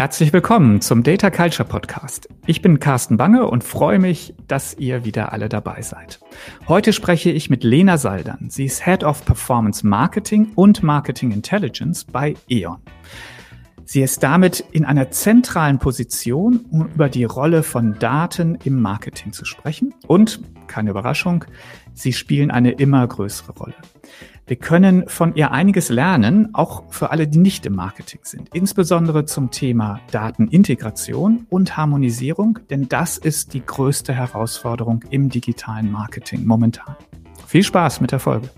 Herzlich willkommen zum Data Culture Podcast. Ich bin Carsten Bange und freue mich, dass ihr wieder alle dabei seid. Heute spreche ich mit Lena Saldern. Sie ist Head of Performance Marketing und Marketing Intelligence bei E.ON. Sie ist damit in einer zentralen Position, um über die Rolle von Daten im Marketing zu sprechen. Und, keine Überraschung, sie spielen eine immer größere Rolle. Wir können von ihr einiges lernen, auch für alle, die nicht im Marketing sind, insbesondere zum Thema Datenintegration und Harmonisierung, denn das ist die größte Herausforderung im digitalen Marketing momentan. Viel Spaß mit der Folge.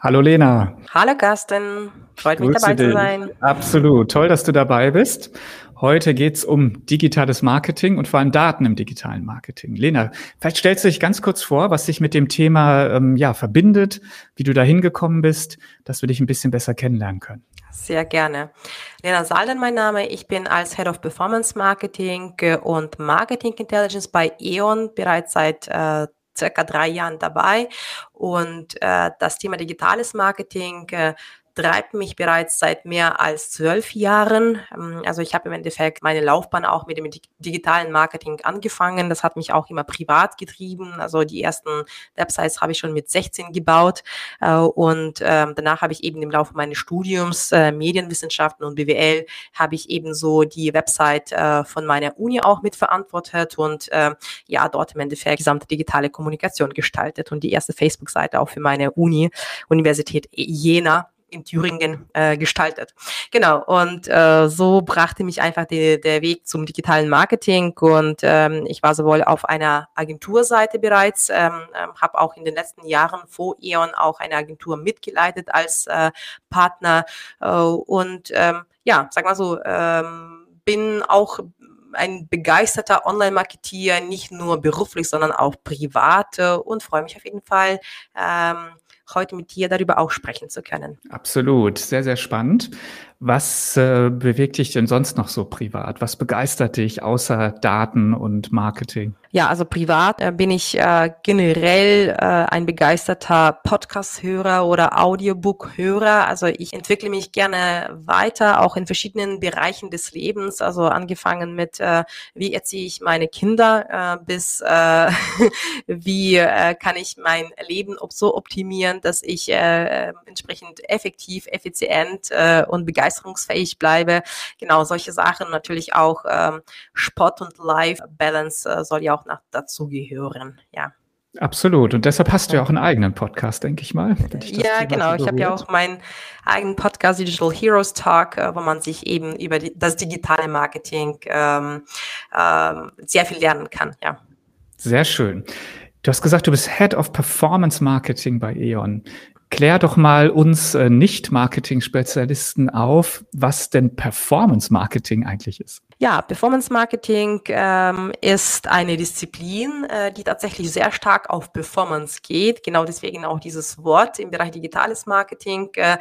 Hallo Lena. Hallo Carsten. Freut mich dabei zu sein. Absolut. Toll, dass du dabei bist. Heute geht's um digitales Marketing und vor allem Daten im digitalen Marketing. Lena, vielleicht stellst du dich ganz kurz vor, was dich mit dem Thema ähm, ja, verbindet, wie du da hingekommen bist, dass wir dich ein bisschen besser kennenlernen können. Sehr gerne. Lena Salden, mein Name. Ich bin als Head of Performance Marketing und Marketing Intelligence bei E.ON bereits seit äh, circa drei Jahren dabei. Und äh, das Thema digitales Marketing äh, treibt mich bereits seit mehr als zwölf Jahren. Ähm, also ich habe im Endeffekt meine Laufbahn auch mit dem digitalen Marketing angefangen. Das hat mich auch immer privat getrieben. Also die ersten Websites habe ich schon mit 16 gebaut äh, und ähm, danach habe ich eben im Laufe meines Studiums äh, Medienwissenschaften und BWL habe ich eben so die Website äh, von meiner Uni auch mitverantwortet und ja dort im Endeffekt gesamte digitale Kommunikation gestaltet und die erste Facebook-Seite auch für meine Uni Universität Jena in Thüringen äh, gestaltet. Genau, und äh, so brachte mich einfach die, der Weg zum digitalen Marketing und ähm, ich war sowohl auf einer Agenturseite bereits, ähm, ähm, habe auch in den letzten Jahren vor E.ON auch eine Agentur mitgeleitet als äh, Partner äh, und ähm, ja, sag mal so, ähm, bin auch ein begeisterter Online-Marketeer, nicht nur beruflich, sondern auch privat äh, und freue mich auf jeden Fall, ähm, heute mit dir darüber auch sprechen zu können. Absolut, sehr, sehr spannend. Was äh, bewegt dich denn sonst noch so privat? Was begeistert dich außer Daten und Marketing? Ja, also privat äh, bin ich äh, generell äh, ein begeisterter Podcast-Hörer oder Audiobook-Hörer. Also ich entwickle mich gerne weiter, auch in verschiedenen Bereichen des Lebens. Also angefangen mit, äh, wie erziehe ich meine Kinder, äh, bis äh, wie äh, kann ich mein Leben so optimieren, dass ich äh, entsprechend effektiv, effizient äh, und begeisterungsfähig bleibe. Genau, solche Sachen. Natürlich auch ähm, Sport und Life-Balance äh, soll ja auch noch dazugehören, ja. Absolut. Und deshalb hast du ja auch einen eigenen Podcast, denke ich mal. Ich ja, genau. Ich habe ja auch meinen eigenen Podcast Digital Heroes Talk, äh, wo man sich eben über die, das digitale Marketing ähm, ähm, sehr viel lernen kann. Ja. Sehr schön. Du hast gesagt, du bist Head of Performance Marketing bei E.ON. Klär doch mal uns äh, Nicht-Marketing-Spezialisten auf, was denn Performance Marketing eigentlich ist. Ja, Performance Marketing ähm, ist eine Disziplin, äh, die tatsächlich sehr stark auf Performance geht. Genau deswegen auch dieses Wort im Bereich digitales Marketing. Äh,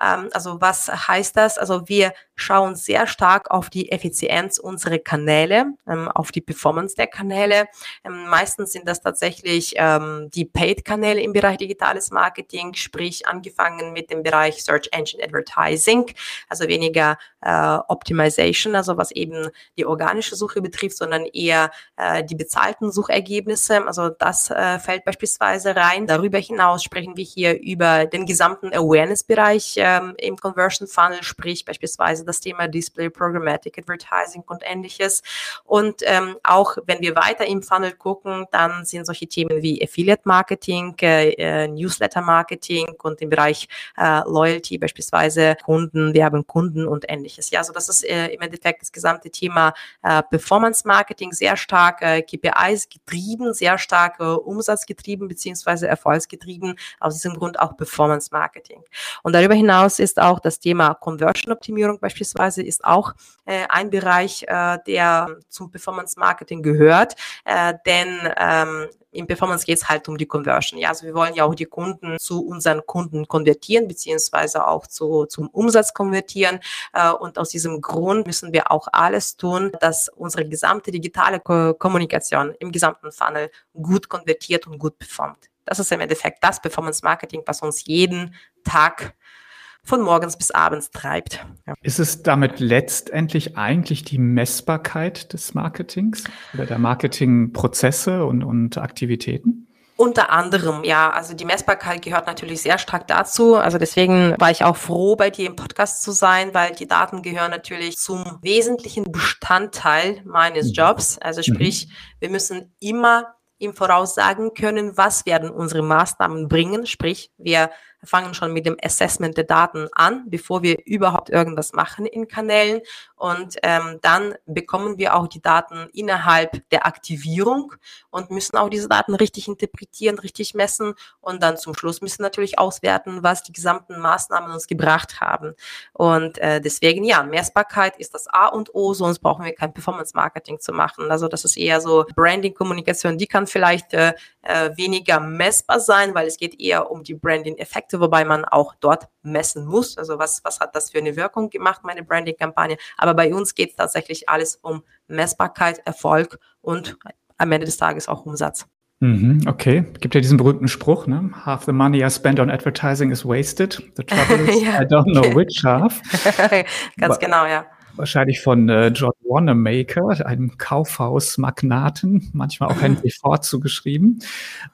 ähm, also was heißt das? Also wir schauen sehr stark auf die Effizienz unserer Kanäle, ähm, auf die Performance der Kanäle. Ähm, meistens sind das tatsächlich ähm, die Paid-Kanäle im Bereich digitales Marketing, sprich angefangen mit dem Bereich Search Engine Advertising, also weniger äh, Optimization, also was eben die organische Suche betrifft, sondern eher äh, die bezahlten Suchergebnisse. Also das äh, fällt beispielsweise rein. Darüber hinaus sprechen wir hier über den gesamten Awareness-Bereich ähm, im Conversion Funnel, sprich beispielsweise das Thema Display, Programmatic Advertising und ähnliches. Und ähm, auch wenn wir weiter im Funnel gucken, dann sind solche Themen wie Affiliate Marketing, äh, äh, Newsletter Marketing und im Bereich äh, Loyalty beispielsweise Kunden, wir haben Kunden und ähnliches. Ja, also das ist äh, im Endeffekt das gesamte Thema äh, Performance Marketing sehr stark äh, KPIs getrieben, sehr stark äh, umsatzgetrieben beziehungsweise erfolgsgetrieben. Aus diesem Grund auch Performance Marketing. Und darüber hinaus ist auch das Thema Conversion Optimierung beispielsweise ist auch äh, ein Bereich, äh, der zum Performance Marketing gehört, äh, denn ähm, im Performance geht es halt um die Conversion. Ja, also wir wollen ja auch die Kunden zu unseren Kunden konvertieren, beziehungsweise auch zu, zum Umsatz konvertieren. Äh, und aus diesem Grund müssen wir auch alles tun, dass unsere gesamte digitale Ko Kommunikation im gesamten Funnel gut konvertiert und gut performt. Das ist im Endeffekt das Performance Marketing, was uns jeden Tag von morgens bis abends treibt. Ja. Ist es damit letztendlich eigentlich die Messbarkeit des Marketings oder der Marketingprozesse und, und Aktivitäten? Unter anderem, ja, also die Messbarkeit gehört natürlich sehr stark dazu. Also deswegen war ich auch froh, bei dir im Podcast zu sein, weil die Daten gehören natürlich zum wesentlichen Bestandteil meines mhm. Jobs. Also mhm. sprich, wir müssen immer im Voraus sagen können, was werden unsere Maßnahmen bringen. Sprich, wir fangen schon mit dem Assessment der Daten an, bevor wir überhaupt irgendwas machen in Kanälen. Und ähm, dann bekommen wir auch die Daten innerhalb der Aktivierung und müssen auch diese Daten richtig interpretieren, richtig messen und dann zum Schluss müssen natürlich auswerten, was die gesamten Maßnahmen uns gebracht haben. Und äh, deswegen ja, Messbarkeit ist das A und O, sonst brauchen wir kein Performance-Marketing zu machen. Also das ist eher so Branding-Kommunikation, die kann vielleicht äh, äh, weniger messbar sein, weil es geht eher um die Branding-Effekte, wobei man auch dort messen muss. Also was, was hat das für eine Wirkung gemacht, meine Branding-Kampagne. Aber bei uns geht es tatsächlich alles um Messbarkeit, Erfolg und am Ende des Tages auch Umsatz. Mhm, okay, gibt ja diesen berühmten Spruch, ne? Half the money I spend on advertising is wasted. The trouble is ja. I don't know which half. Ganz genau, ja wahrscheinlich von äh, John Wanamaker, einem Kaufhausmagnaten, manchmal auch Henry Ford zugeschrieben.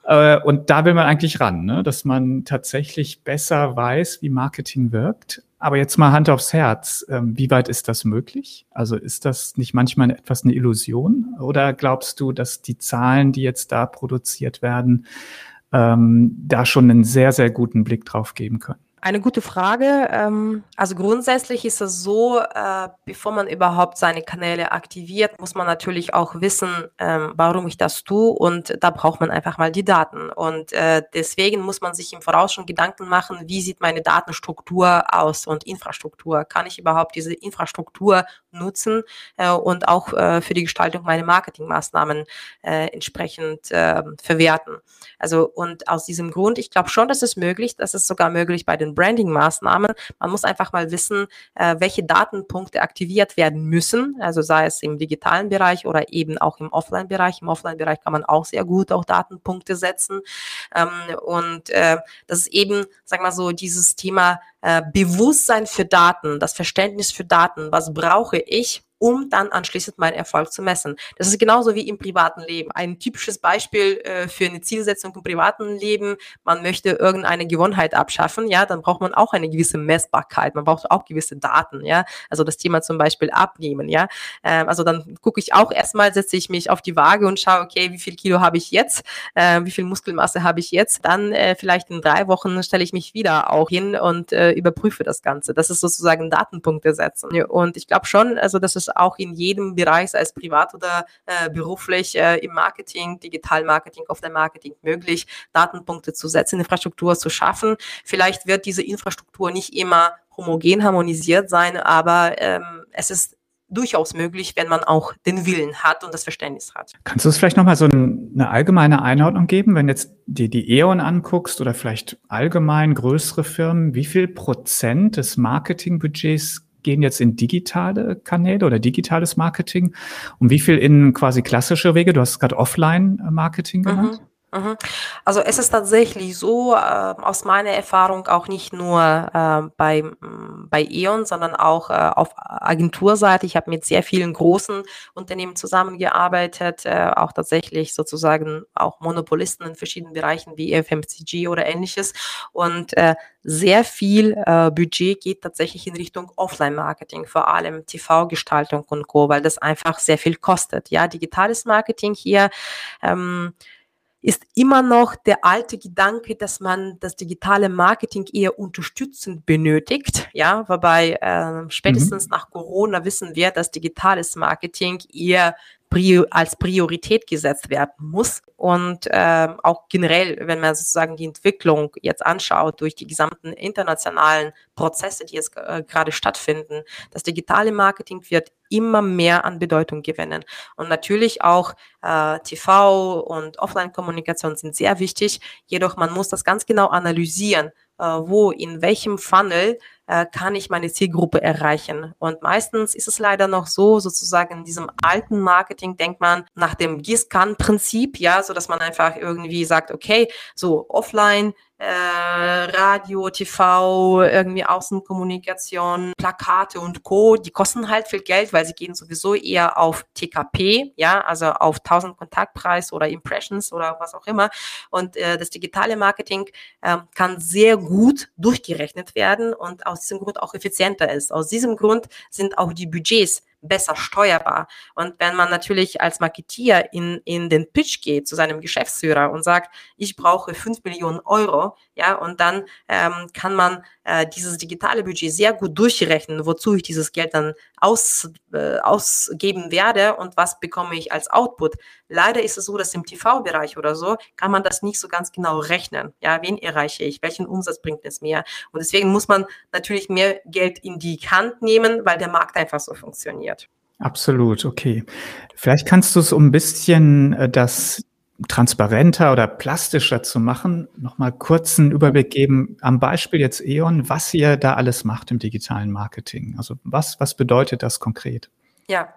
Äh, und da will man eigentlich ran, ne? dass man tatsächlich besser weiß, wie Marketing wirkt. Aber jetzt mal Hand aufs Herz. Ähm, wie weit ist das möglich? Also ist das nicht manchmal etwas eine Illusion? Oder glaubst du, dass die Zahlen, die jetzt da produziert werden, ähm, da schon einen sehr, sehr guten Blick drauf geben können? Eine gute Frage. Ähm, also grundsätzlich ist es so, äh, bevor man überhaupt seine Kanäle aktiviert, muss man natürlich auch wissen, ähm, warum ich das tue und da braucht man einfach mal die Daten. Und äh, deswegen muss man sich im Voraus schon Gedanken machen, wie sieht meine Datenstruktur aus und Infrastruktur. Kann ich überhaupt diese Infrastruktur nutzen äh, und auch für die Gestaltung meiner Marketingmaßnahmen entsprechend ähm, verwerten? Also und aus diesem Grund, ich glaube schon, dass es möglich, dass es sogar möglich bei den den Branding-Maßnahmen. Man muss einfach mal wissen, äh, welche Datenpunkte aktiviert werden müssen, also sei es im digitalen Bereich oder eben auch im Offline-Bereich. Im Offline-Bereich kann man auch sehr gut auch Datenpunkte setzen. Ähm, und äh, das ist eben, sag mal so, dieses Thema äh, Bewusstsein für Daten, das Verständnis für Daten. Was brauche ich, um dann anschließend meinen Erfolg zu messen. Das ist genauso wie im privaten Leben. Ein typisches Beispiel äh, für eine Zielsetzung im privaten Leben, man möchte irgendeine Gewohnheit abschaffen, ja, dann braucht man auch eine gewisse Messbarkeit, man braucht auch gewisse Daten, ja, also das Thema zum Beispiel abnehmen, ja, ähm, also dann gucke ich auch erstmal, setze ich mich auf die Waage und schaue, okay, wie viel Kilo habe ich jetzt, äh, wie viel Muskelmasse habe ich jetzt, dann äh, vielleicht in drei Wochen stelle ich mich wieder auch hin und äh, überprüfe das Ganze. Das ist sozusagen Datenpunkte setzen und ich glaube schon, also das ist auch in jedem Bereich, sei es privat oder äh, beruflich, äh, im Marketing, Digitalmarketing, Offline-Marketing möglich, Datenpunkte zu setzen, Infrastruktur zu schaffen. Vielleicht wird diese Infrastruktur nicht immer homogen harmonisiert sein, aber ähm, es ist durchaus möglich, wenn man auch den Willen hat und das Verständnis hat. Kannst du es vielleicht nochmal so eine allgemeine Einordnung geben, wenn jetzt dir die E.ON anguckst oder vielleicht allgemein größere Firmen, wie viel Prozent des Marketingbudgets gehen jetzt in digitale Kanäle oder digitales Marketing und wie viel in quasi klassische Wege? Du hast gerade Offline-Marketing genannt. Mhm. Mhm. Also es ist tatsächlich so, äh, aus meiner Erfahrung auch nicht nur äh, bei, bei E.ON, sondern auch äh, auf Agenturseite. Ich habe mit sehr vielen großen Unternehmen zusammengearbeitet, äh, auch tatsächlich sozusagen auch Monopolisten in verschiedenen Bereichen wie FMCG oder ähnliches. Und äh, sehr viel äh, Budget geht tatsächlich in Richtung Offline-Marketing, vor allem TV-Gestaltung und Co., weil das einfach sehr viel kostet. Ja, digitales Marketing hier. Ähm, ist immer noch der alte Gedanke, dass man das digitale Marketing eher unterstützend benötigt. Ja, wobei äh, spätestens mhm. nach Corona wissen wir, dass digitales Marketing eher als Priorität gesetzt werden muss. Und äh, auch generell, wenn man sozusagen die Entwicklung jetzt anschaut durch die gesamten internationalen Prozesse, die jetzt äh, gerade stattfinden, das digitale Marketing wird immer mehr an Bedeutung gewinnen. Und natürlich auch äh, TV und Offline-Kommunikation sind sehr wichtig. Jedoch man muss das ganz genau analysieren, wo, in welchem Funnel äh, kann ich meine Zielgruppe erreichen. Und meistens ist es leider noch so, sozusagen in diesem alten Marketing denkt man nach dem Gießkannenprinzip, ja, so dass man einfach irgendwie sagt, okay, so offline äh, Radio, TV, irgendwie Außenkommunikation, Plakate und Co. Die kosten halt viel Geld, weil sie gehen sowieso eher auf TKP, ja, also auf 1000 Kontaktpreis oder Impressions oder was auch immer. Und äh, das digitale Marketing äh, kann sehr gut durchgerechnet werden und aus diesem Grund auch effizienter ist. Aus diesem Grund sind auch die Budgets besser steuerbar. Und wenn man natürlich als Marketier in, in den Pitch geht zu seinem Geschäftsführer und sagt, ich brauche fünf Millionen Euro, ja, und dann ähm, kann man äh, dieses digitale Budget sehr gut durchrechnen, wozu ich dieses Geld dann aus, äh, ausgeben werde und was bekomme ich als Output. Leider ist es so, dass im TV-Bereich oder so kann man das nicht so ganz genau rechnen. Ja, wen erreiche ich? Welchen Umsatz bringt es mir? Und deswegen muss man natürlich mehr Geld in die Hand nehmen, weil der Markt einfach so funktioniert. Absolut, okay. Vielleicht kannst du es um ein bisschen äh, das transparenter oder plastischer zu machen, nochmal kurz einen Überblick geben am Beispiel jetzt E.ON, was ihr da alles macht im digitalen Marketing. Also was, was bedeutet das konkret? Ja,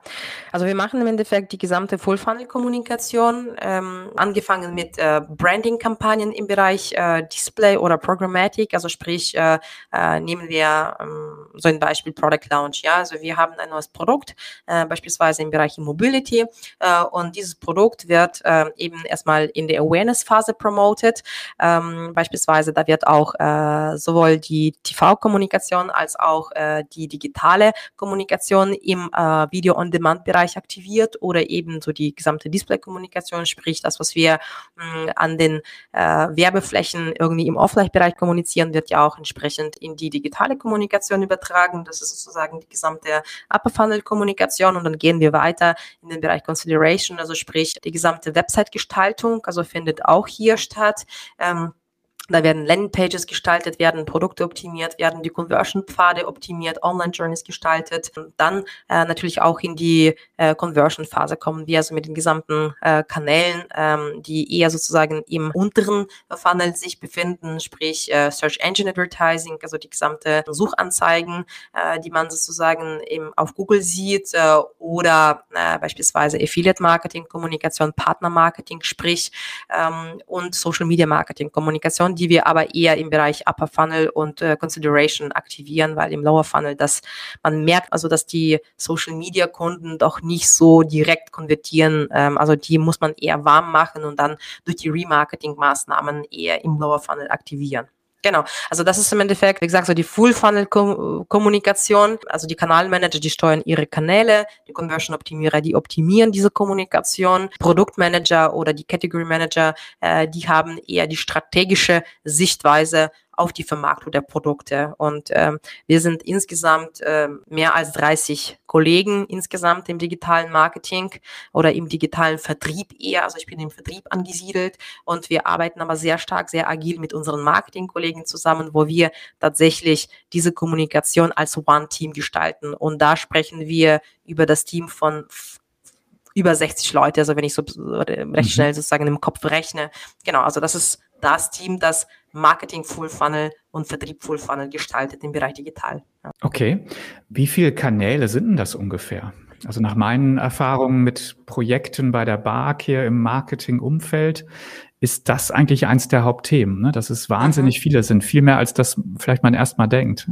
also wir machen im Endeffekt die gesamte Full-Funnel-Kommunikation, ähm, angefangen mit äh, Branding-Kampagnen im Bereich äh, Display oder Programmatic, also sprich, äh, äh, nehmen wir ähm, so ein Beispiel Product Launch, ja, also wir haben ein neues Produkt, äh, beispielsweise im Bereich Mobility äh, und dieses Produkt wird äh, eben erstmal in der Awareness-Phase promoted, ähm, beispielsweise da wird auch äh, sowohl die TV-Kommunikation als auch äh, die digitale Kommunikation im äh, Video-on-Demand-Bereich aktiviert oder eben so die gesamte Display-Kommunikation, sprich das, was wir mh, mm, an den äh, Werbeflächen irgendwie im Offline-Bereich kommunizieren, wird ja auch entsprechend in die digitale Kommunikation übertragen. Das ist sozusagen die gesamte Upper-Funnel-Kommunikation und dann gehen wir weiter in den Bereich Consideration, also sprich die gesamte Website-Gestaltung, also findet auch hier statt. Ähm, da werden Landingpages gestaltet werden, Produkte optimiert werden, die Conversion-Pfade optimiert, Online-Journeys gestaltet. Und dann äh, natürlich auch in die äh, Conversion-Phase kommen wir also mit den gesamten äh, Kanälen, ähm, die eher sozusagen im unteren Funnel sich befinden, sprich äh, Search Engine Advertising, also die gesamte Suchanzeigen, äh, die man sozusagen eben auf Google sieht äh, oder äh, beispielsweise Affiliate-Marketing, Kommunikation, Partner-Marketing, sprich ähm, und Social-Media-Marketing-Kommunikation die wir aber eher im Bereich Upper Funnel und äh, Consideration aktivieren, weil im Lower Funnel, dass man merkt also, dass die Social Media Kunden doch nicht so direkt konvertieren. Ähm, also die muss man eher warm machen und dann durch die Remarketing Maßnahmen eher im Lower Funnel aktivieren. Genau. Also das ist im Endeffekt, wie gesagt, so die Full-Funnel-Kommunikation. Also die Kanalmanager, die steuern ihre Kanäle, die Conversion-Optimierer, die optimieren diese Kommunikation. Produktmanager oder die Category Manager, äh, die haben eher die strategische Sichtweise auf die Vermarktung der Produkte. Und ähm, wir sind insgesamt äh, mehr als 30 Kollegen insgesamt im digitalen Marketing oder im digitalen Vertrieb eher. Also ich bin im Vertrieb angesiedelt und wir arbeiten aber sehr stark, sehr agil mit unseren Marketingkollegen zusammen, wo wir tatsächlich diese Kommunikation als One-Team gestalten. Und da sprechen wir über das Team von über 60 Leute, also wenn ich so recht mhm. schnell sozusagen im Kopf rechne. Genau, also das ist das Team, das Marketing Full Funnel und Vertrieb Full Funnel gestaltet im Bereich digital. Ja. Okay. Wie viele Kanäle sind denn das ungefähr? Also nach meinen Erfahrungen mit Projekten bei der BARC hier im Marketingumfeld ist das eigentlich eins der Hauptthemen, ne? dass es wahnsinnig mhm. viele sind, viel mehr als das vielleicht man erstmal denkt.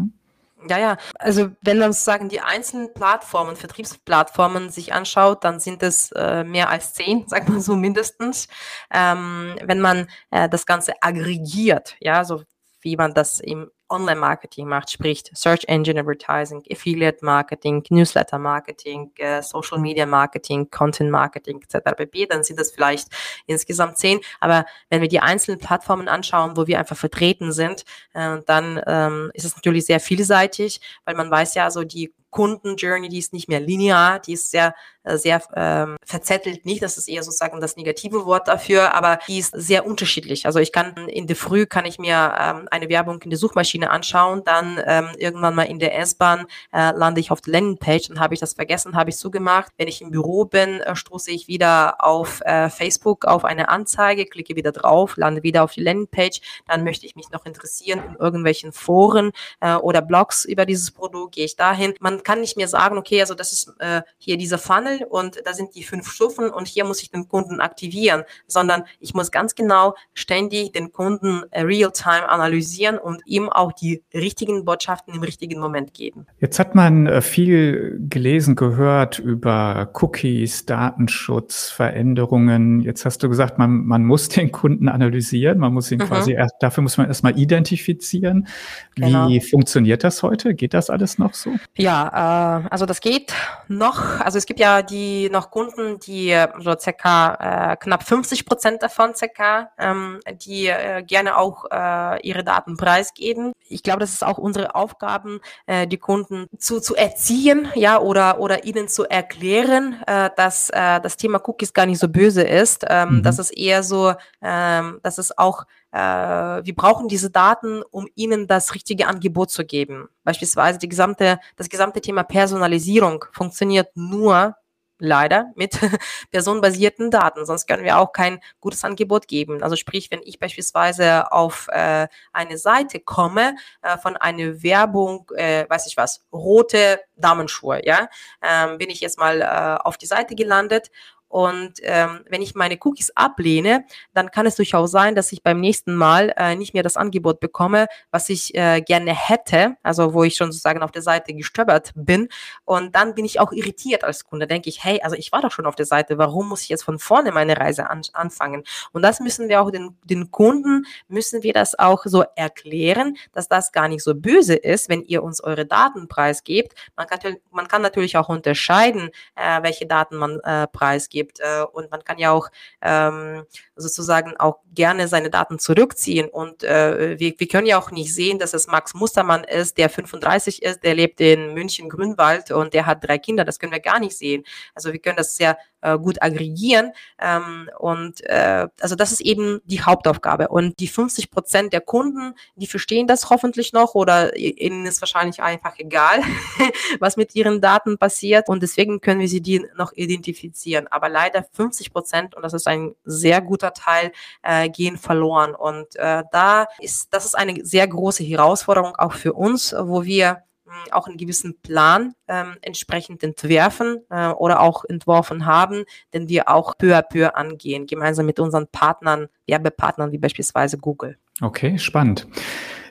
Ja, ja. Also wenn man sozusagen die einzelnen Plattformen, Vertriebsplattformen sich anschaut, dann sind es äh, mehr als zehn, sagt man so mindestens. Ähm, wenn man äh, das Ganze aggregiert, ja, so wie man das im Online-Marketing macht, sprich Search Engine Advertising, Affiliate Marketing, Newsletter Marketing, äh, Social Media Marketing, Content Marketing etc. pp., dann sind das vielleicht insgesamt zehn. Aber wenn wir die einzelnen Plattformen anschauen, wo wir einfach vertreten sind, äh, dann ähm, ist es natürlich sehr vielseitig, weil man weiß ja, so die Kundenjourney, die ist nicht mehr linear, die ist sehr, äh, sehr ähm, verzettelt nicht. Das ist eher sozusagen das negative Wort dafür, aber die ist sehr unterschiedlich. Also ich kann in der Früh kann ich mir ähm, eine Werbung in der Suchmaschine Suchmaschine anschauen, dann ähm, irgendwann mal in der S-Bahn äh, lande ich auf der Landingpage und habe ich das vergessen, habe ich zugemacht. Wenn ich im Büro bin, äh, stoße ich wieder auf äh, Facebook auf eine Anzeige, klicke wieder drauf, lande wieder auf die Landingpage, dann möchte ich mich noch interessieren in irgendwelchen Foren äh, oder Blogs über dieses Produkt, gehe ich dahin. Man kann nicht mehr sagen, okay, also das ist äh, hier dieser Funnel und da sind die fünf Stufen und hier muss ich den Kunden aktivieren, sondern ich muss ganz genau ständig den Kunden äh, real-time analysieren und ihm auch die richtigen Botschaften im richtigen Moment geben. Jetzt hat man äh, viel gelesen, gehört über Cookies, Datenschutz, Veränderungen. Jetzt hast du gesagt, man, man muss den Kunden analysieren, man muss ihn mhm. quasi erst, dafür muss man erstmal identifizieren. Wie genau. funktioniert das heute? Geht das alles noch so? Ja, äh, also das geht noch. Also es gibt ja die noch Kunden, die so circa äh, knapp 50 Prozent davon circa, ähm, die äh, gerne auch äh, ihre Daten preisgeben. Ich glaube, das ist auch unsere Aufgaben, äh, die Kunden zu, zu erziehen, ja, oder, oder ihnen zu erklären, äh, dass äh, das Thema Cookies gar nicht so böse ist. Ähm, mhm. Das ist eher so, ähm, dass es auch äh, wir brauchen diese Daten, um ihnen das richtige Angebot zu geben. Beispielsweise die gesamte, das gesamte Thema Personalisierung funktioniert nur leider mit personenbasierten Daten, sonst können wir auch kein gutes Angebot geben. Also sprich, wenn ich beispielsweise auf äh, eine Seite komme äh, von einer Werbung, äh, weiß ich was, rote Damenschuhe, ja, ähm, bin ich jetzt mal äh, auf die Seite gelandet und ähm, wenn ich meine Cookies ablehne, dann kann es durchaus sein, dass ich beim nächsten Mal äh, nicht mehr das Angebot bekomme, was ich äh, gerne hätte, also wo ich schon sozusagen auf der Seite gestöbert bin. Und dann bin ich auch irritiert als Kunde. Denke ich, hey, also ich war doch schon auf der Seite, warum muss ich jetzt von vorne meine Reise an, anfangen? Und das müssen wir auch den, den Kunden, müssen wir das auch so erklären, dass das gar nicht so böse ist, wenn ihr uns eure Daten preisgebt. Man kann, man kann natürlich auch unterscheiden, äh, welche Daten man äh, preisgibt gibt. Äh, und man kann ja auch ähm, sozusagen auch gerne seine Daten zurückziehen. Und äh, wir, wir können ja auch nicht sehen, dass es Max Mustermann ist, der 35 ist, der lebt in München Grünwald und der hat drei Kinder. Das können wir gar nicht sehen. Also wir können das sehr äh, gut aggregieren. Ähm, und äh, also das ist eben die Hauptaufgabe. Und die 50 Prozent der Kunden, die verstehen das hoffentlich noch oder ihnen ist wahrscheinlich einfach egal, was mit ihren Daten passiert. Und deswegen können wir sie die noch identifizieren. Aber leider 50 Prozent, und das ist ein sehr guter Teil, äh, gehen verloren. Und äh, da ist, das ist eine sehr große Herausforderung auch für uns, wo wir auch einen gewissen Plan ähm, entsprechend entwerfen äh, oder auch entworfen haben, den wir auch peu à peu angehen, gemeinsam mit unseren Partnern, Werbepartnern wie beispielsweise Google. Okay, spannend.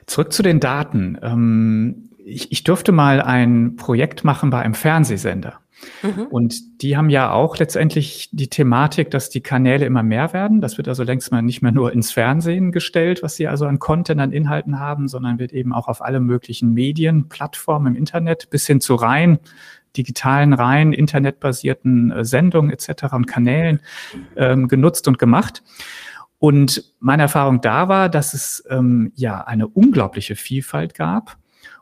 Zurück zu den Daten. Ähm, ich, ich durfte mal ein Projekt machen bei einem Fernsehsender. Mhm. Und die haben ja auch letztendlich die Thematik, dass die Kanäle immer mehr werden. Das wird also längst mal nicht mehr nur ins Fernsehen gestellt, was sie also an Content, an Inhalten haben, sondern wird eben auch auf alle möglichen Medien, Plattformen im Internet bis hin zu rein digitalen, rein internetbasierten äh, Sendungen etc. und Kanälen ähm, genutzt und gemacht. Und meine Erfahrung da war, dass es ähm, ja eine unglaubliche Vielfalt gab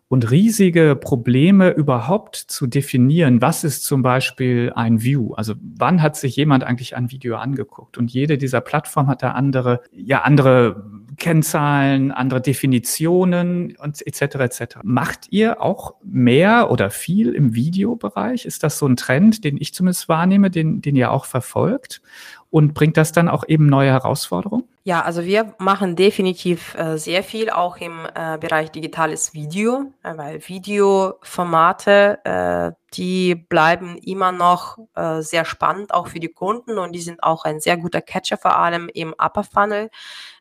und riesige Probleme überhaupt zu definieren, was ist zum Beispiel ein View? Also wann hat sich jemand eigentlich ein Video angeguckt? Und jede dieser Plattformen hat da andere, ja, andere Kennzahlen, andere Definitionen und etc. etc. Macht ihr auch mehr oder viel im Videobereich? Ist das so ein Trend, den ich zumindest wahrnehme, den, den ihr auch verfolgt? Und bringt das dann auch eben neue Herausforderungen? Ja, also wir machen definitiv äh, sehr viel auch im äh, Bereich digitales Video, äh, weil Videoformate, äh, die bleiben immer noch äh, sehr spannend, auch für die Kunden und die sind auch ein sehr guter Catcher, vor allem im Upper Funnel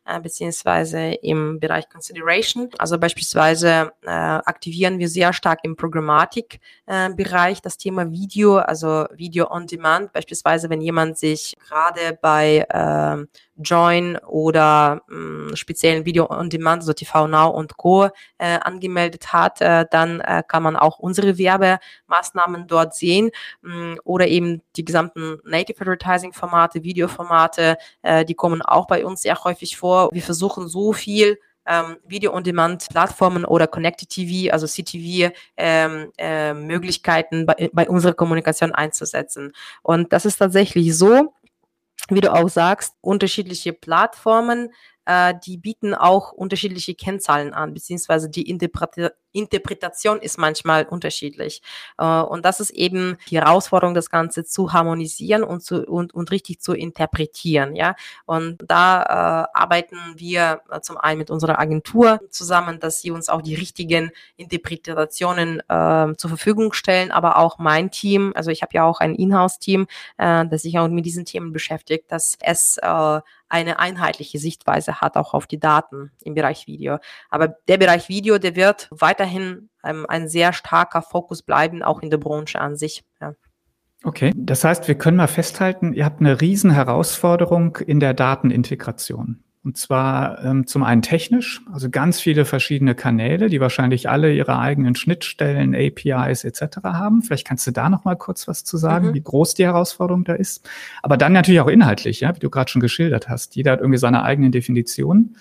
äh, beziehungsweise im Bereich Consideration. Also beispielsweise äh, aktivieren wir sehr stark im Programmatik-Bereich äh, das Thema Video, also Video on Demand. Beispielsweise, wenn jemand sich gerade bei äh, Join oder mh, speziellen Video on Demand, so TV Now und Co. Äh, angemeldet hat, äh, dann äh, kann man auch unsere Werbemaßnahmen dort sehen mh, oder eben die gesamten Native Advertising Formate, Videoformate, äh, die kommen auch bei uns sehr häufig vor. Wir versuchen so viel ähm, Video-on-Demand-Plattformen oder Connected TV, also CTV, ähm, äh, bei unserer Kommunikation einzusetzen. Und das ist tatsächlich so, wie du auch sagst, unterschiedliche Plattformen äh, die bieten auch unterschiedliche Kennzahlen an, beziehungsweise die Interpret Interpretation ist manchmal unterschiedlich. Äh, und das ist eben die Herausforderung, das Ganze zu harmonisieren und, zu, und, und richtig zu interpretieren. Ja? Und da äh, arbeiten wir äh, zum einen mit unserer Agentur zusammen, dass sie uns auch die richtigen Interpretationen äh, zur Verfügung stellen, aber auch mein Team, also ich habe ja auch ein Inhouse-Team, äh, das sich auch mit diesen Themen beschäftigt, dass es äh, eine einheitliche Sichtweise hat, auch auf die Daten im Bereich Video. Aber der Bereich Video, der wird weiterhin ähm, ein sehr starker Fokus bleiben, auch in der Branche an sich. Ja. Okay, das heißt, wir können mal festhalten, ihr habt eine riesen Herausforderung in der Datenintegration. Und zwar ähm, zum einen technisch, also ganz viele verschiedene Kanäle, die wahrscheinlich alle ihre eigenen Schnittstellen, APIs etc. haben. Vielleicht kannst du da noch mal kurz was zu sagen, mhm. wie groß die Herausforderung da ist. Aber dann natürlich auch inhaltlich, ja, wie du gerade schon geschildert hast. Jeder hat irgendwie seine eigenen Definitionen.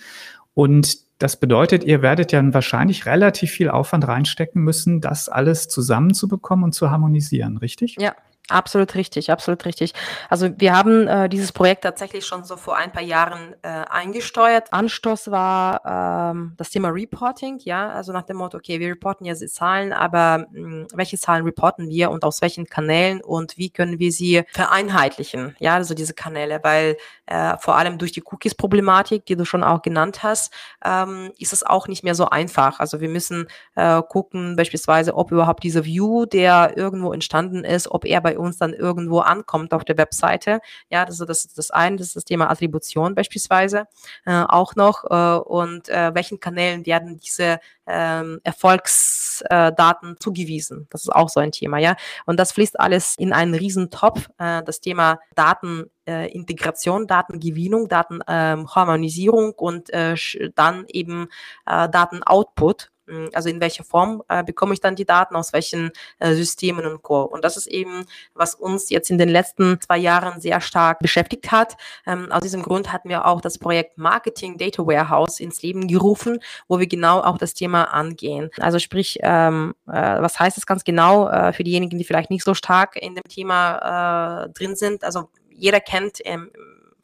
Und das bedeutet, ihr werdet ja wahrscheinlich relativ viel Aufwand reinstecken müssen, das alles zusammenzubekommen und zu harmonisieren, richtig? Ja, Absolut richtig, absolut richtig. Also wir haben äh, dieses Projekt tatsächlich schon so vor ein paar Jahren äh, eingesteuert. Anstoß war ähm, das Thema Reporting, ja, also nach dem Motto, okay, wir reporten jetzt die Zahlen, aber mh, hm, welche Zahlen reporten wir und aus welchen Kanälen und wie können wir sie vereinheitlichen, ja, also diese Kanäle, weil äh, vor allem durch die Cookies-Problematik, die du schon auch genannt hast, ähm, ist es auch nicht mehr so einfach. Also wir müssen äh, gucken, beispielsweise, ob überhaupt dieser View, der irgendwo entstanden ist, ob er bei uns dann irgendwo ankommt auf der Webseite. Ja, also das ist das eine, das ist das Thema Attribution beispielsweise äh, auch noch äh, und äh, welchen Kanälen werden diese ähm, Erfolgsdaten zugewiesen. Das ist auch so ein Thema, ja. Und das fließt alles in einen Riesentopf. Äh, das Thema Datenintegration, äh, Datengewinnung, Datenharmonisierung ähm, und äh, dann eben äh, Datenoutput. Hm, also in welcher Form äh, bekomme ich dann die Daten, aus welchen äh, Systemen und Co. Und das ist eben, was uns jetzt in den letzten zwei Jahren sehr stark beschäftigt hat. Ähm, aus diesem Grund hatten wir auch das Projekt Marketing Data Warehouse ins Leben gerufen, wo wir genau auch das Thema angehen. Also sprich, ähm, äh, was heißt das ganz genau äh, für diejenigen, die vielleicht nicht so stark in dem Thema äh, drin sind? Also jeder kennt ähm,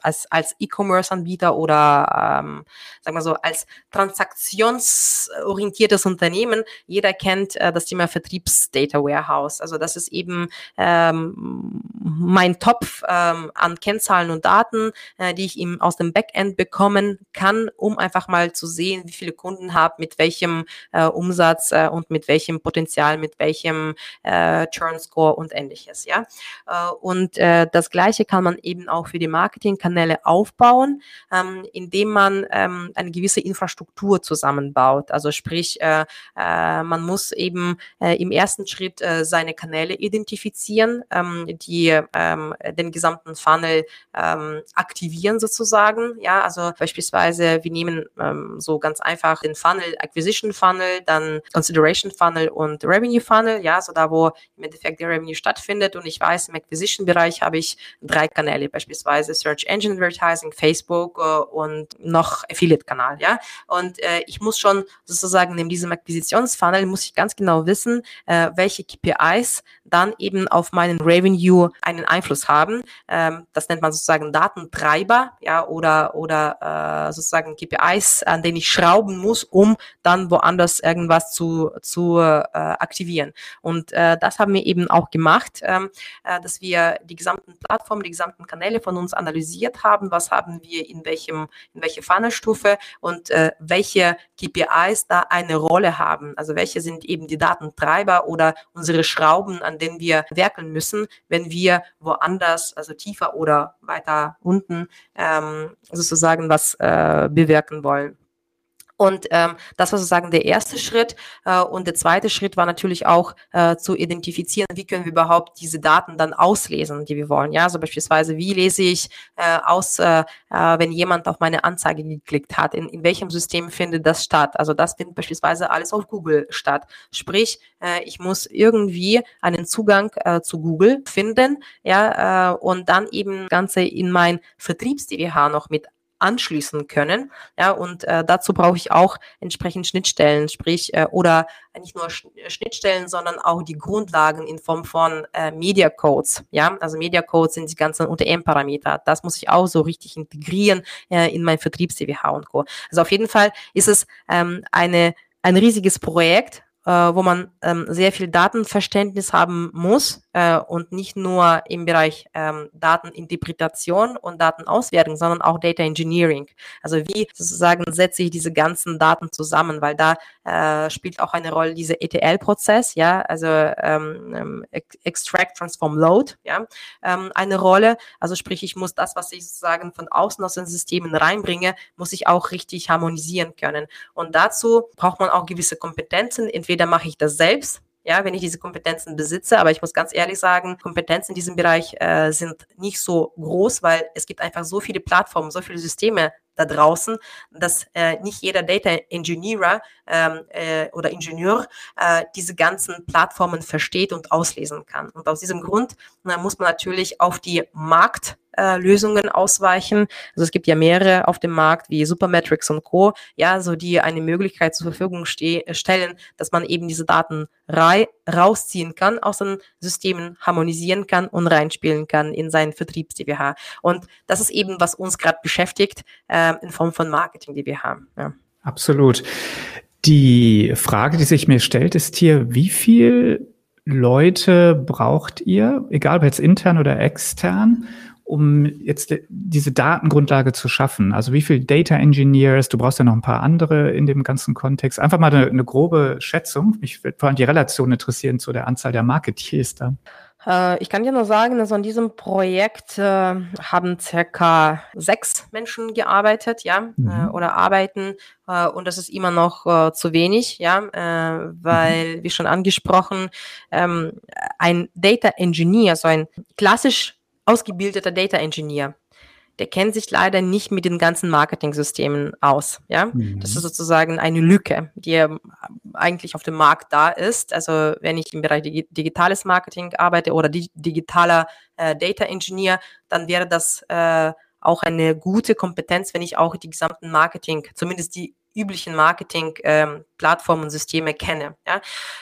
als, als E-Commerce-Anbieter oder ähm, sagen wir so als transaktionsorientiertes Unternehmen. Jeder kennt äh, das Thema Vertriebs-Data Warehouse. Also das ist eben ähm, mein Topf ähm, an Kennzahlen und Daten, äh, die ich ihm aus dem Backend bekommen kann, um einfach mal zu sehen, wie viele Kunden habe, mit welchem äh, Umsatz äh, und mit welchem Potenzial, mit welchem äh, Churn Score und ähnliches. Ja, äh, und äh, das Gleiche kann man eben auch für die Marketing-Kanäle Kanäle aufbauen, ähm, indem man ähm, eine gewisse Infrastruktur zusammenbaut. Also sprich, äh, äh, man muss eben äh, im ersten Schritt äh, seine Kanäle identifizieren, ähm, die ähm, den gesamten Funnel ähm, aktivieren sozusagen. Ja, also beispielsweise wir nehmen ähm, so ganz einfach den Funnel, Acquisition Funnel, dann Consideration Funnel und Revenue Funnel. Ja, so da wo im Endeffekt der Revenue stattfindet und ich weiß im Acquisition Bereich habe ich drei Kanäle beispielsweise Search Engine Engine Advertising, Facebook äh, und noch Affiliate-Kanal, ja. Und äh, ich muss schon sozusagen in diesem Akquisitionsfunnel muss ich ganz genau wissen, äh, welche KPIs dann eben auf meinen Revenue einen Einfluss haben. Ähm, das nennt man sozusagen Datentreiber, ja, oder oder sozusagen KPIs, an denen ich schrauben muss, um dann woanders irgendwas zu zu aktivieren. Und das haben wir eben auch gemacht, ähm, äh, dass wir die gesamten Plattformen, die gesamten Kanäle von uns analysiert haben, was haben wir in welchem, in welcher Funnelstufe und äh, welche KPIs da eine Rolle haben. Also welche sind eben die Datentreiber oder unsere Schrauben, an denen wir werkeln müssen, wenn wir woanders, also tiefer oder weiter unten, ähm, sozusagen was äh, bewirken wollen. Und ähm, das war sozusagen der erste Schritt. Äh, und der zweite Schritt war natürlich auch äh, zu identifizieren, wie können wir überhaupt diese Daten dann auslesen, die wir wollen. Ja, so beispielsweise, wie lese ich äh, aus, äh, äh, wenn jemand auf meine Anzeige geklickt hat, in, in welchem System findet das statt? Also das findet beispielsweise alles auf Google statt. Sprich, äh, ich muss irgendwie einen Zugang äh, zu Google finden, ja, äh, und dann eben Ganze in mein Vertriebs-DWH noch mit anschließen können. Ja, und äh, dazu brauche ich auch entsprechend Schnittstellen, sprich, äh, oder nicht nur Sch Schnittstellen, sondern auch die Grundlagen in Form von äh, Media Codes. Ja, also Media Codes sind die ganzen UTM-Parameter. Das muss ich auch so richtig integrieren äh, in mein Vertriebs-CWH und Co. Also auf jeden Fall ist es ähm, eine, ein riesiges Projekt, äh, wo man ähm, sehr viel Datenverständnis haben muss äh, und nicht nur im Bereich ähm, Dateninterpretation und Datenauswertung, sondern auch Data Engineering. Also wie sozusagen setze ich diese ganzen Daten zusammen, weil da äh, spielt auch eine Rolle dieser ETL-Prozess, ja, also ähm, ähm Extract, Transform, Load, ja, ähm, eine Rolle. Also sprich, ich muss das, was ich sozusagen von außen aus den Systemen reinbringe, muss ich auch richtig harmonisieren können. Und dazu braucht man auch gewisse Kompetenzen. Entweder mache ich das selbst, ja, wenn ich diese Kompetenzen besitze. Aber ich muss ganz ehrlich sagen, Kompetenzen in diesem Bereich äh, sind nicht so groß, weil es gibt einfach so viele Plattformen, so viele Systeme da draußen, dass äh, nicht jeder Data Engineer ähm, äh, oder Ingenieur äh, diese ganzen Plattformen versteht und auslesen kann. Und aus diesem Grund na, muss man natürlich auf die Markt äh, Lösungen ausweichen. Also es gibt ja mehrere auf dem Markt wie Supermetrics und Co. Ja, so die eine Möglichkeit zur Verfügung stellen, dass man eben diese Daten rausziehen kann, aus den Systemen harmonisieren kann und reinspielen kann in seinen Vertriebs-DWH. Und das ist eben, was uns gerade beschäftigt äh, in Form von Marketing-DWH. Ja. Absolut. Die Frage, die sich mir stellt, ist hier, wie viel Leute braucht ihr, egal ob jetzt intern oder extern, um jetzt diese Datengrundlage zu schaffen? Also wie viel Data Engineers, du brauchst ja noch ein paar andere in dem ganzen Kontext. Einfach mal eine, eine grobe Schätzung. Mich würde vor allem die Relation interessieren zu der Anzahl der Marketeers da. Äh, ich kann dir nur sagen, dass an diesem Projekt äh, haben circa sechs Menschen gearbeitet, ja, mhm. äh, oder arbeiten, äh, und das ist immer noch äh, zu wenig, ja, weil, mhm. wie schon angesprochen, ähm, ein Data Engineer, so ein klassisch ausgebildeter Data Engineer, der kennt sich leider nicht mit den ganzen Marketing-Systemen aus. Ja, mhm. das ist sozusagen eine Lücke, die eigentlich auf dem Markt da ist. Also wenn ich im Bereich digitales Marketing arbeite oder digitaler äh, Data Engineer, dann wäre das äh, auch eine gute Kompetenz, wenn ich auch die gesamten Marketing, zumindest die üblichen Marketing-Plattformen ähm, und Systeme kenne. Ja?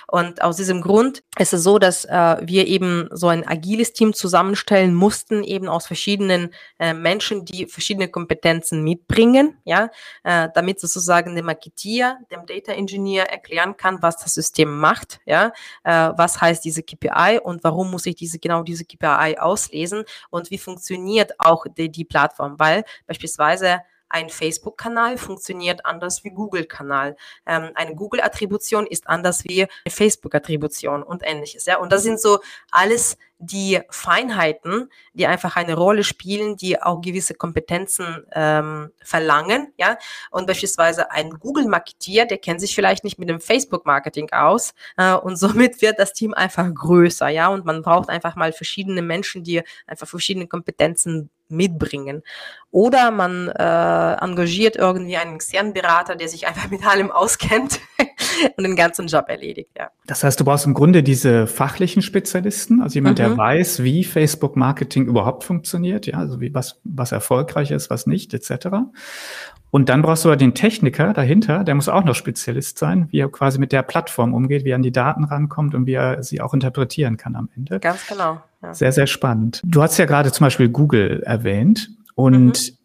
Und aus diesem Grund ist es so, dass äh, wir eben so ein agiles Team zusammenstellen mussten, eben aus verschiedenen äh, Menschen, die verschiedene Kompetenzen mitbringen, ja, äh, damit sozusagen der Marketier, dem Data Engineer erklären kann, was das System macht, ja, äh, was heißt diese KPI und warum muss ich diese genau diese KPI auslesen und wie funktioniert auch die, die Plattform, weil beispielsweise ein Facebook-Kanal funktioniert anders wie Google-Kanal. Ähm, eine Google-Attribution ist anders wie eine Facebook-Attribution und ähnliches. Ja, und das sind so alles die Feinheiten, die einfach eine Rolle spielen, die auch gewisse Kompetenzen ähm, verlangen, ja. Und beispielsweise ein Google-Marketier, der kennt sich vielleicht nicht mit dem Facebook-Marketing aus äh, und somit wird das Team einfach größer, ja. Und man braucht einfach mal verschiedene Menschen, die einfach verschiedene Kompetenzen mitbringen. Oder man äh, engagiert irgendwie einen externen Berater, der sich einfach mit allem auskennt und den ganzen Job erledigt. Ja. Das heißt, du brauchst im Grunde diese fachlichen Spezialisten, also jemand, mhm. der weiß, wie Facebook-Marketing überhaupt funktioniert, ja, also wie was, was erfolgreich ist, was nicht, etc. Und dann brauchst du aber den Techniker dahinter, der muss auch noch Spezialist sein, wie er quasi mit der Plattform umgeht, wie er an die Daten rankommt und wie er sie auch interpretieren kann am Ende. Ganz genau. Ja. Sehr, sehr spannend. Du hast ja gerade zum Beispiel Google erwähnt und mhm.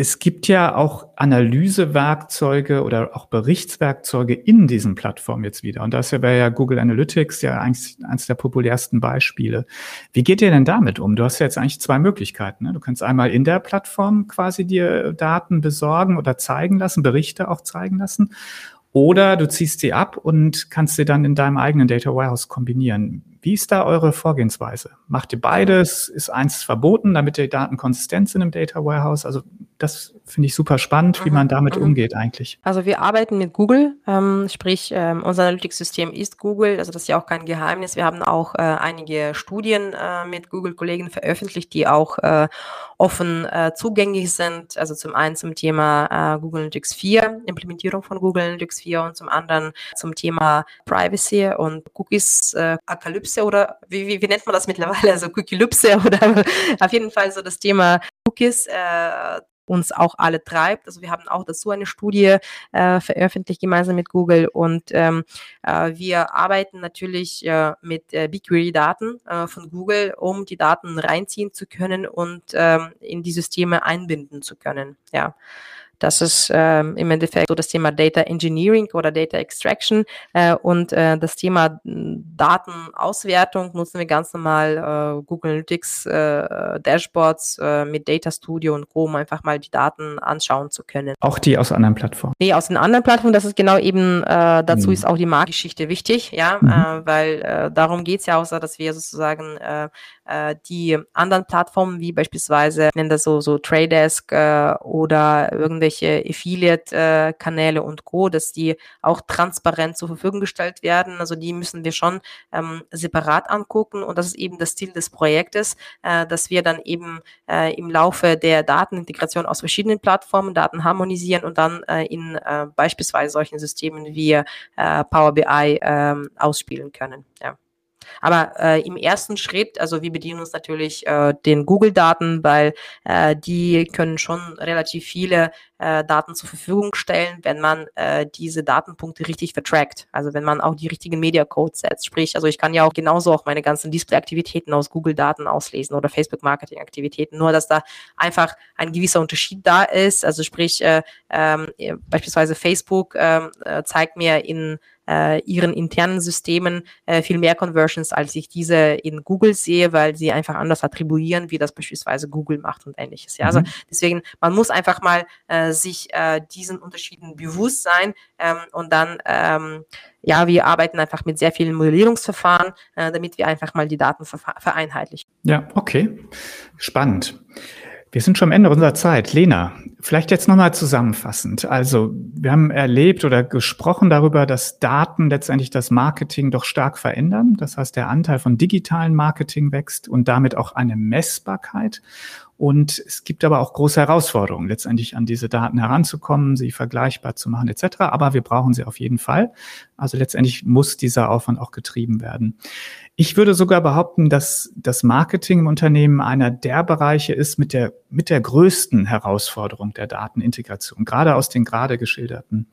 Es gibt ja auch Analysewerkzeuge oder auch Berichtswerkzeuge in diesen Plattformen jetzt wieder. Und das wäre ja Google Analytics ja eigentlich eines der populärsten Beispiele. Wie geht ihr denn damit um? Du hast ja jetzt eigentlich zwei Möglichkeiten. Ne? Du kannst einmal in der Plattform quasi dir Daten besorgen oder zeigen lassen, Berichte auch zeigen lassen. Oder du ziehst sie ab und kannst sie dann in deinem eigenen Data Warehouse kombinieren. Wie ist da eure Vorgehensweise? Macht ihr beides? Ist eins verboten, damit die Daten konsistent sind im Data Warehouse? Also das finde ich super spannend, wie mhm, man damit mhm. umgeht eigentlich. Also wir arbeiten mit Google, ähm, sprich ähm, unser Analytics-System ist Google, also das ist ja auch kein Geheimnis. Wir haben auch äh, einige Studien äh, mit Google-Kollegen veröffentlicht, die auch äh, offen äh, zugänglich sind. Also zum einen zum Thema äh, Google Analytics 4, Implementierung von Google Analytics 4 und zum anderen zum Thema Privacy und Cookies, äh, Akalypse oder wie, wie, wie nennt man das mittlerweile? Also Cookie-Lypse oder auf jeden Fall so das Thema Cookies. Uns auch alle treibt. Also wir haben auch dazu eine Studie äh, veröffentlicht gemeinsam mit Google und ähm, äh, wir arbeiten natürlich äh, mit äh, BigQuery-Daten äh, von Google, um die Daten reinziehen zu können und ähm, in die Systeme einbinden zu können. Ja. Das ist ähm, im Endeffekt so das Thema Data Engineering oder Data Extraction äh, und äh, das Thema hm, Datenauswertung nutzen wir ganz normal äh, Google Analytics äh, Dashboards äh, mit Data Studio und Co, um einfach mal die Daten anschauen zu können. Auch die aus anderen Plattformen? Nee, aus den anderen Plattformen, das ist genau eben, äh, dazu mhm. ist auch die Marktgeschichte wichtig, ja, mhm. äh, weil äh, darum geht's ja auch, dass wir sozusagen äh, die anderen Plattformen, wie beispielsweise, ich nenne das so, so Tradesk äh, oder irgendwelche Affiliate-Kanäle und Co., dass die auch transparent zur Verfügung gestellt werden. Also die müssen wir schon ähm, separat angucken und das ist eben das Ziel des Projektes, äh, dass wir dann eben äh, im Laufe der Datenintegration aus verschiedenen Plattformen Daten harmonisieren und dann äh, in äh, beispielsweise solchen Systemen wie äh, Power BI äh, ausspielen können. Ja. Aber äh, im ersten Schritt, also wir bedienen uns natürlich äh, den Google-Daten, weil äh, die können schon relativ viele äh, Daten zur Verfügung stellen, wenn man äh, diese Datenpunkte richtig vertrackt. Also wenn man auch die richtigen Media-Codes setzt. Sprich, also ich kann ja auch genauso auch meine ganzen Display-Aktivitäten aus Google-Daten auslesen oder Facebook-Marketing-Aktivitäten. Nur, dass da einfach ein gewisser Unterschied da ist. Also sprich, äh, äh, beispielsweise Facebook ähm, äh, zeigt mir in äh, ihren internen Systemen äh, viel mehr Conversions, als ich diese in Google sehe, weil sie einfach anders attribuieren, wie das beispielsweise Google macht und ähnliches. Ja, also mhm. deswegen, man muss einfach mal äh, sich äh, diesen Unterschieden bewusst sein ähm, und dann ähm, ja, wir arbeiten einfach mit sehr vielen Modellierungsverfahren, äh, damit wir einfach mal die Daten vereinheitlichen. Ja, okay. Spannend. Wir sind schon am Ende unserer Zeit. Lena, vielleicht jetzt nochmal zusammenfassend. Also, wir haben erlebt oder gesprochen darüber, dass Daten letztendlich das Marketing doch stark verändern. Das heißt, der Anteil von digitalen Marketing wächst und damit auch eine Messbarkeit. Und es gibt aber auch große Herausforderungen, letztendlich an diese Daten heranzukommen, sie vergleichbar zu machen etc. Aber wir brauchen sie auf jeden Fall. Also letztendlich muss dieser Aufwand auch getrieben werden. Ich würde sogar behaupten, dass das Marketing im Unternehmen einer der Bereiche ist mit der, mit der größten Herausforderung der Datenintegration, gerade aus den gerade geschilderten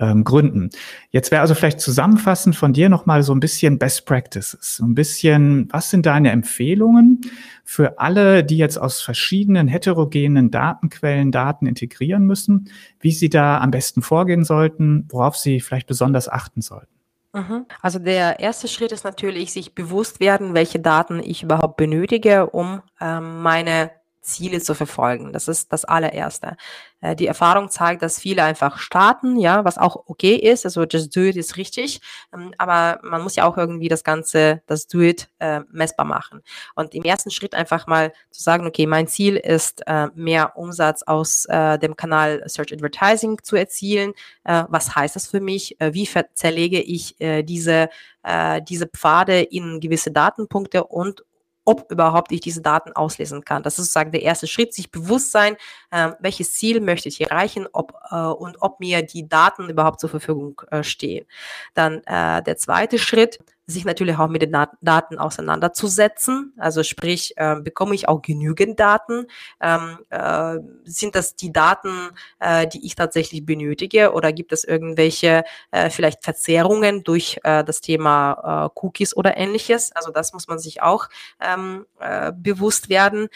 ähm, Gründen. Jetzt wäre also vielleicht zusammenfassend von dir nochmal so ein bisschen Best Practices, so ein bisschen, was sind deine Empfehlungen für alle, die jetzt aus verschiedenen heterogenen Datenquellen Daten integrieren müssen, wie sie da am besten vorgehen sollten, worauf sie vielleicht besonders achten sollten? Mhm. Also der erste Schritt ist natürlich, sich bewusst werden, welche Daten ich überhaupt benötige, um ähm, meine Ziele zu verfolgen. Das ist das allererste. Äh, die Erfahrung zeigt, dass viele einfach starten, ja, was auch okay ist. Also just do it ist richtig. Ähm, aber man muss ja auch irgendwie das Ganze, das do it äh, messbar machen. Und im ersten Schritt einfach mal zu sagen, okay, mein Ziel ist, äh, mehr Umsatz aus äh, dem Kanal Search Advertising zu erzielen. Äh, was heißt das für mich? Äh, wie zerlege ich äh, diese, äh, diese Pfade in gewisse Datenpunkte und ob überhaupt ich diese Daten auslesen kann. Das ist sozusagen der erste Schritt, sich bewusst sein, äh, welches Ziel möchte ich erreichen ob, äh, und ob mir die Daten überhaupt zur Verfügung äh, stehen. Dann äh, der zweite Schritt, sich natürlich auch mit den Daten auseinanderzusetzen. Also sprich, äh, bekomme ich auch genügend Daten? Ähm, äh, sind das die Daten, äh, die ich tatsächlich benötige oder gibt es irgendwelche äh, vielleicht Verzerrungen durch äh, das Thema äh, Cookies oder ähnliches? Also das muss man sich auch ähm, äh, bewusst werden.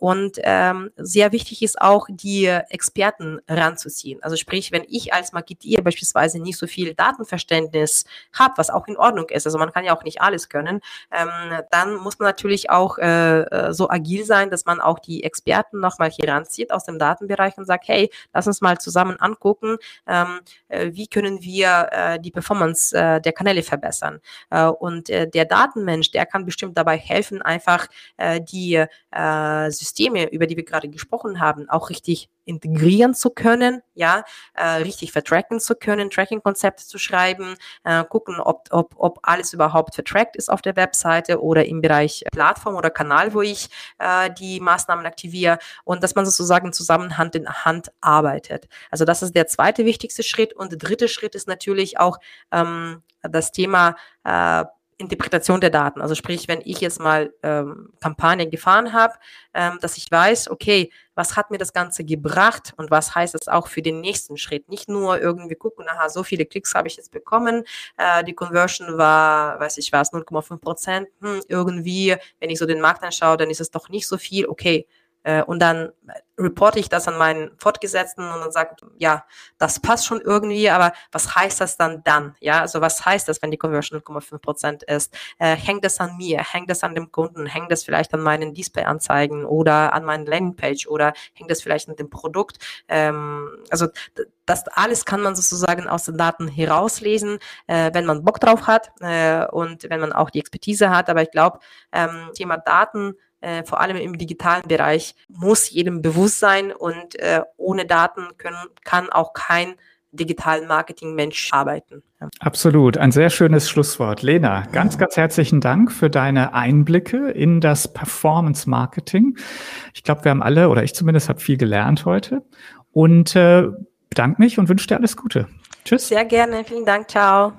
Und ähm, sehr wichtig ist auch, die Experten ranzuziehen. Also sprich, wenn ich als Marketier beispielsweise nicht so viel Datenverständnis habe, was auch in Ordnung ist, also man kann ja auch nicht alles können, ähm, dann muss man natürlich auch äh, äh, so agil sein, dass man auch die Experten nochmal hier ranzieht aus dem Datenbereich und sagt, hey, lass uns mal zusammen angucken, ähm, äh, wie können wir äh, die Performance äh, der Kanäle verbessern. Äh, und äh, der Datenmensch, der kann bestimmt dabei helfen, einfach äh, die äh, Systeme, über die wir gerade gesprochen haben, auch richtig integrieren zu können, ja, äh, richtig vertracken zu können, Tracking-Konzepte zu schreiben, äh, gucken, ob, ob, ob alles überhaupt vertrackt ist auf der Webseite oder im Bereich Plattform oder Kanal, wo ich äh, die Maßnahmen aktiviere und dass man sozusagen zusammen Hand in Hand arbeitet. Also das ist der zweite wichtigste Schritt und der dritte Schritt ist natürlich auch ähm, das Thema äh, Interpretation der Daten. Also sprich, wenn ich jetzt mal ähm, Kampagne gefahren habe, ähm, dass ich weiß, okay, was hat mir das Ganze gebracht und was heißt es auch für den nächsten Schritt? Nicht nur irgendwie gucken, aha, so viele Klicks habe ich jetzt bekommen, äh, die Conversion war, weiß ich was, 0,5 Prozent. Hm, irgendwie, wenn ich so den Markt anschaue, dann ist es doch nicht so viel. Okay, äh, und dann reporte ich das an meinen Fortgesetzten und dann sage, ja, das passt schon irgendwie, aber was heißt das dann dann? Ja, also was heißt das, wenn die Conversion 0,5 Prozent ist? Äh, hängt das an mir? Hängt das an dem Kunden? Hängt das vielleicht an meinen Display-Anzeigen oder an meinen Landingpage oder hängt das vielleicht an dem Produkt? Ähm, also das alles kann man sozusagen aus den Daten herauslesen, äh, wenn man Bock drauf hat äh, und wenn man auch die Expertise hat. Aber ich glaube, ähm, Thema Daten äh, vor allem im digitalen Bereich, muss jedem bewusst sein und äh, ohne Daten können, kann auch kein digitalen Marketing-Mensch arbeiten. Absolut, ein sehr schönes Schlusswort. Lena, ganz, ganz herzlichen Dank für deine Einblicke in das Performance-Marketing. Ich glaube, wir haben alle, oder ich zumindest, habe viel gelernt heute und äh, bedanke mich und wünsche dir alles Gute. Tschüss. Sehr gerne, vielen Dank, ciao.